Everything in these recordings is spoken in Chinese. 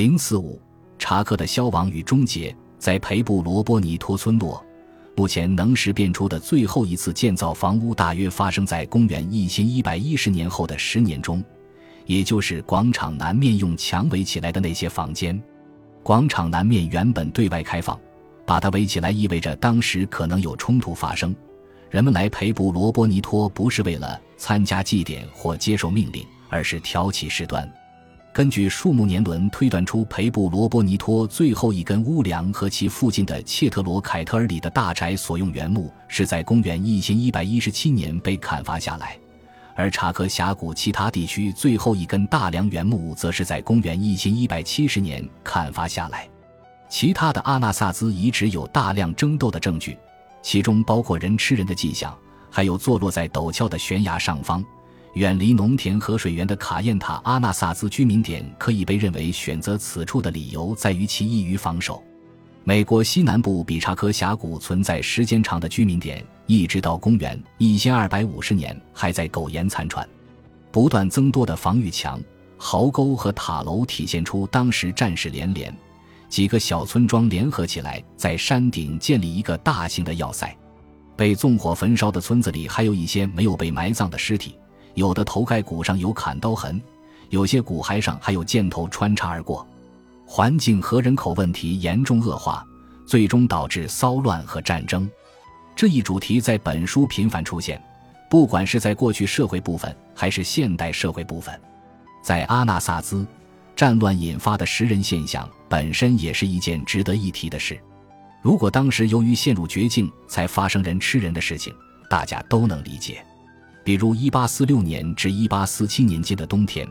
零四五，查克的消亡与终结，在培布罗波尼托村落，目前能识辨出的最后一次建造房屋，大约发生在公元一千一百一十年后的十年中，也就是广场南面用墙围起来的那些房间。广场南面原本对外开放，把它围起来意味着当时可能有冲突发生。人们来培布罗波尼托不是为了参加祭典或接受命令，而是挑起事端。根据树木年轮推断出，培布罗波尼托最后一根屋梁和其附近的切特罗凯特尔里的大宅所用原木是在公元一千一百一十七年被砍伐下来，而查克峡谷其他地区最后一根大梁原木则是在公元一千一百七十年砍伐下来。其他的阿纳萨兹遗址有大量争斗的证据。其中包括人吃人的迹象，还有坐落在陡峭的悬崖上方、远离农田和水源的卡宴塔阿纳萨兹居民点。可以被认为选择此处的理由在于其易于防守。美国西南部比查科峡谷存在时间长的居民点，一直到公元一千二百五十年还在苟延残喘。不断增多的防御墙、壕沟和塔楼体现出当时战事连连。几个小村庄联合起来，在山顶建立一个大型的要塞。被纵火焚烧的村子里，还有一些没有被埋葬的尸体，有的头盖骨上有砍刀痕，有些骨骸上还有箭头穿插而过。环境和人口问题严重恶化，最终导致骚乱和战争。这一主题在本书频繁出现，不管是在过去社会部分，还是现代社会部分，在阿纳萨兹。战乱引发的食人现象本身也是一件值得一提的事。如果当时由于陷入绝境才发生人吃人的事情，大家都能理解。比如1846年至1847年间的冬天，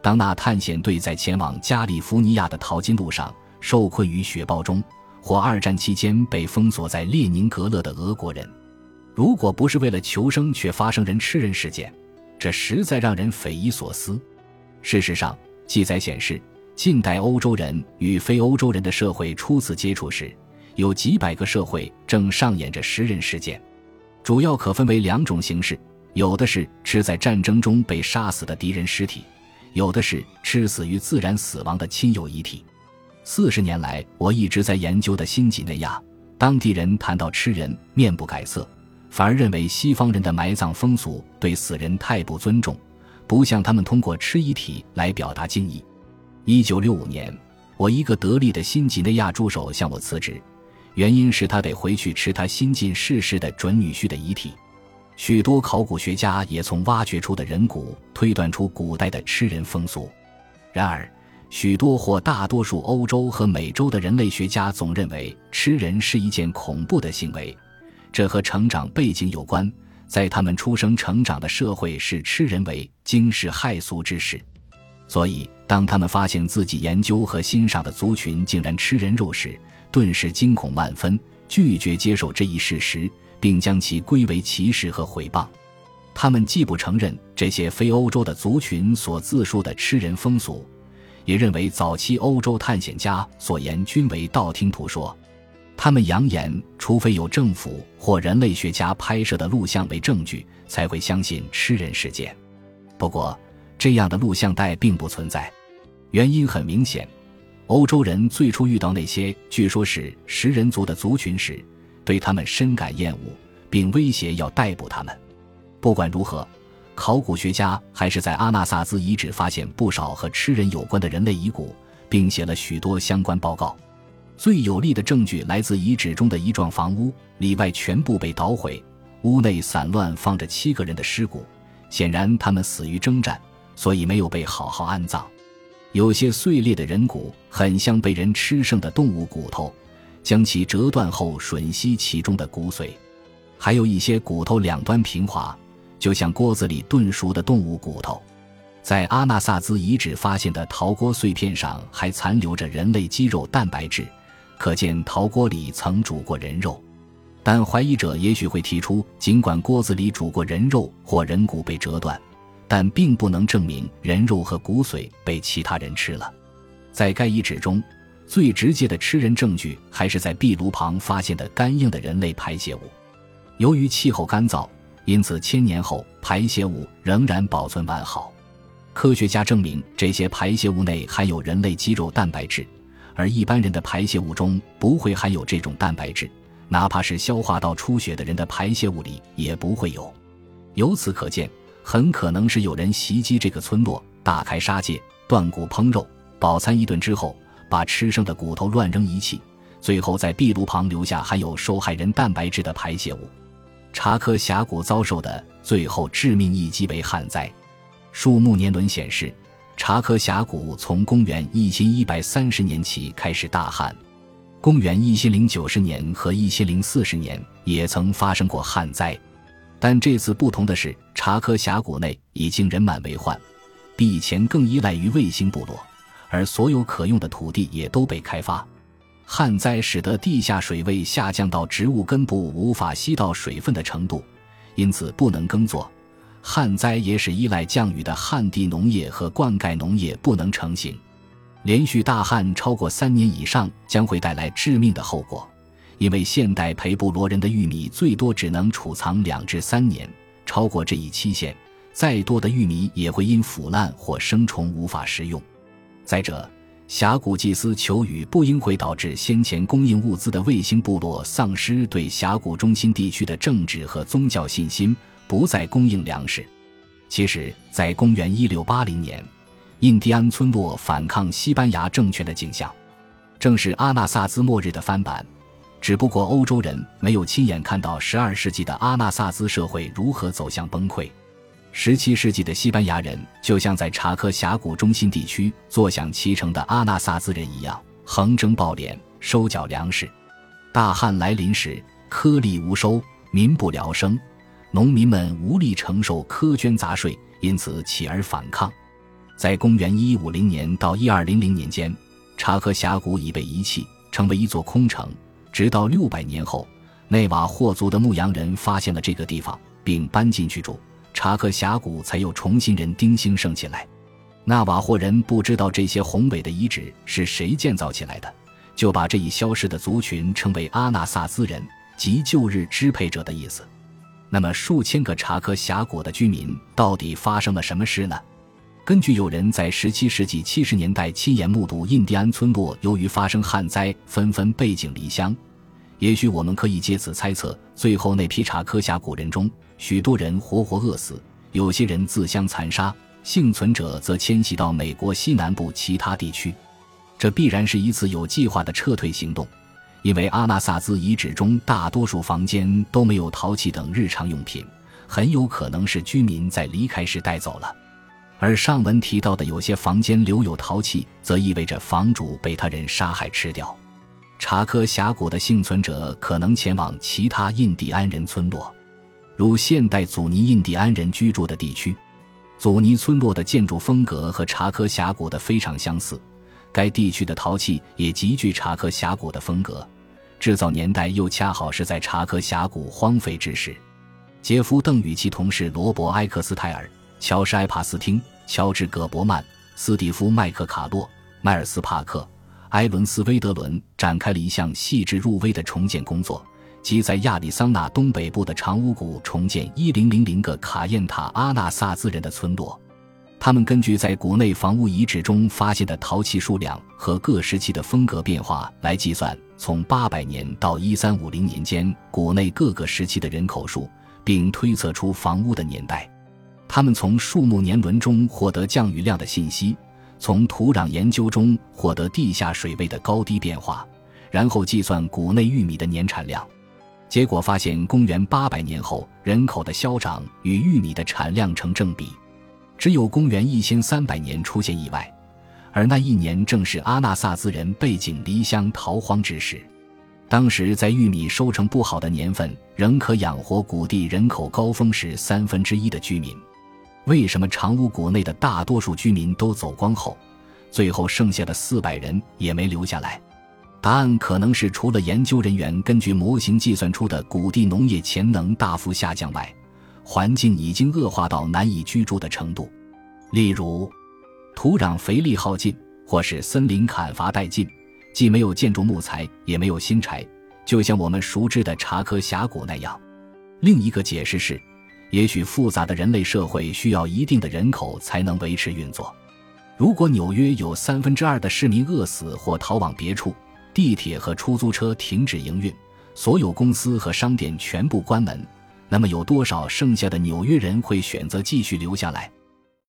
当那探险队在前往加利福尼亚的淘金路上受困于雪豹中，或二战期间被封锁在列宁格勒的俄国人，如果不是为了求生却发生人吃人事件，这实在让人匪夷所思。事实上，记载显示，近代欧洲人与非欧洲人的社会初次接触时，有几百个社会正上演着食人事件，主要可分为两种形式：有的是吃在战争中被杀死的敌人尸体，有的是吃死于自然死亡的亲友遗体。四十年来，我一直在研究的新几内亚当地人谈到吃人，面不改色，反而认为西方人的埋葬风俗对死人太不尊重。不像他们通过吃遗体来表达敬意。一九六五年，我一个得力的新几内亚助手向我辞职，原因是他得回去吃他新近逝世的准女婿的遗体。许多考古学家也从挖掘出的人骨推断出古代的吃人风俗。然而，许多或大多数欧洲和美洲的人类学家总认为吃人是一件恐怖的行为，这和成长背景有关。在他们出生成长的社会视吃人为惊世骇俗之事，所以当他们发现自己研究和欣赏的族群竟然吃人肉时，顿时惊恐万分，拒绝接受这一事实，并将其归为歧视和毁谤。他们既不承认这些非欧洲的族群所自述的吃人风俗，也认为早期欧洲探险家所言均为道听途说。他们扬言，除非有政府或人类学家拍摄的录像为证据，才会相信吃人事件。不过，这样的录像带并不存在。原因很明显：欧洲人最初遇到那些据说是食人族的族群时，对他们深感厌恶，并威胁要逮捕他们。不管如何，考古学家还是在阿纳萨兹遗址发现不少和吃人有关的人类遗骨，并写了许多相关报告。最有力的证据来自遗址中的一幢房屋，里外全部被捣毁，屋内散乱放着七个人的尸骨，显然他们死于征战，所以没有被好好安葬。有些碎裂的人骨很像被人吃剩的动物骨头，将其折断后吮吸其中的骨髓；还有一些骨头两端平滑，就像锅子里炖熟的动物骨头。在阿纳萨兹遗址发现的陶锅碎片上还残留着人类肌肉蛋白质。可见陶锅里曾煮过人肉，但怀疑者也许会提出，尽管锅子里煮过人肉或人骨被折断，但并不能证明人肉和骨髓被其他人吃了。在该遗址中，最直接的吃人证据还是在壁炉旁发现的干硬的人类排泄物。由于气候干燥，因此千年后排泄物仍然保存完好。科学家证明，这些排泄物内含有人类肌肉蛋白质，而一般人的排泄物中不会含有这种蛋白质，哪怕是消化道出血的人的排泄物里也不会有。由此可见，很可能是有人袭击这个村落，大开杀戒，断骨烹肉，饱餐一顿之后，把吃剩的骨头乱扔一气，最后在壁炉旁留下含有受害人蛋白质的排泄物。查科峡谷遭受的最后致命一击为旱灾。树木年轮显示，查科峡谷从公元一千一百三十年起开始大旱，公元一千零九十年和一千零四十年也曾发生过旱灾，但这次不同的是，查科峡谷内已经人满为患，比以前更依赖于卫星部落，而所有可用的土地也都被开发。旱灾使得地下水位下降到植物根部无法吸到水分的程度，因此不能耕作。旱灾也使依赖降雨的旱地农业和灌溉农业不能成型。连续大旱超过三年以上将会带来致命的后果，因为现代培布罗人的玉米最多只能储藏两至三年，超过这一期限，再多的玉米也会因腐烂或生虫无法食用。再者，峡谷祭司求雨不应会导致先前供应物资的卫星部落丧失对峡谷中心地区的政治和宗教信心，不再供应粮食。其实，在公元一六八零年，印第安村落反抗西班牙政权的景象，正是阿纳萨兹末日的翻版。只不过欧洲人没有亲眼看到十二世纪的阿纳萨兹社会如何走向崩溃。十七世纪的西班牙人就像在查科峡谷中心地区坐享其成的阿纳萨兹人一样，横征暴敛，收缴粮食。大旱来临时，颗粒无收，民不聊生，农民们无力承受苛捐杂税，因此起而反抗。在公元一五零年到一二零零年间，查科峡谷已被遗弃，成为一座空城。直到六百年后，内瓦霍族的牧羊人发现了这个地方，并搬进去住。查克峡谷才又重新人丁兴盛起来。纳瓦霍人不知道这些宏伟的遗址是谁建造起来的，就把这一消失的族群称为阿纳萨兹人，即旧日支配者的意思。那么，数千个查克峡谷的居民到底发生了什么事呢？根据有人在17世纪70年代亲眼目睹印第安村落由于发生旱灾，纷纷背井离乡。也许我们可以借此猜测，最后那批查科峡谷人中，许多人活活饿死，有些人自相残杀，幸存者则迁徙到美国西南部其他地区。这必然是一次有计划的撤退行动，因为阿纳萨兹遗址中大多数房间都没有陶器等日常用品，很有可能是居民在离开时带走了。而上文提到的有些房间留有陶器，则意味着房主被他人杀害吃掉。查科峡谷的幸存者可能前往其他印第安人村落，如现代祖尼印第安人居住的地区。祖尼村落的建筑风格和查科峡谷的非常相似，该地区的陶器也极具查科峡谷的风格，制造年代又恰好是在查科峡谷荒废之时。杰夫·邓与其同事罗伯·埃克斯泰尔、乔什·埃帕斯汀、乔治·葛伯曼、斯蒂夫·麦克卡洛、迈尔斯·帕克。埃伦斯·威德伦展开了一项细致入微的重建工作，即在亚利桑那东北部的长屋谷重建1000个卡宴塔阿纳萨兹人的村落。他们根据在谷内房屋遗址中发现的陶器数量和各时期的风格变化来计算，从800年到1350年间谷内各个时期的人口数，并推测出房屋的年代。他们从树木年轮中获得降雨量的信息。从土壤研究中获得地下水位的高低变化，然后计算谷内玉米的年产量，结果发现公元八百年后人口的消长与玉米的产量成正比，只有公元一千三百年出现意外，而那一年正是阿纳萨兹人背井离乡逃荒之时，当时在玉米收成不好的年份，仍可养活谷地人口高峰时三分之一的居民。为什么长屋谷内的大多数居民都走光后，最后剩下的四百人也没留下来？答案可能是除了研究人员根据模型计算出的谷地农业潜能大幅下降外，环境已经恶化到难以居住的程度。例如，土壤肥力耗尽，或是森林砍伐殆尽，既没有建筑木材，也没有新柴，就像我们熟知的查科峡谷那样。另一个解释是。也许复杂的人类社会需要一定的人口才能维持运作。如果纽约有三分之二的市民饿死或逃往别处，地铁和出租车停止营运，所有公司和商店全部关门，那么有多少剩下的纽约人会选择继续留下来？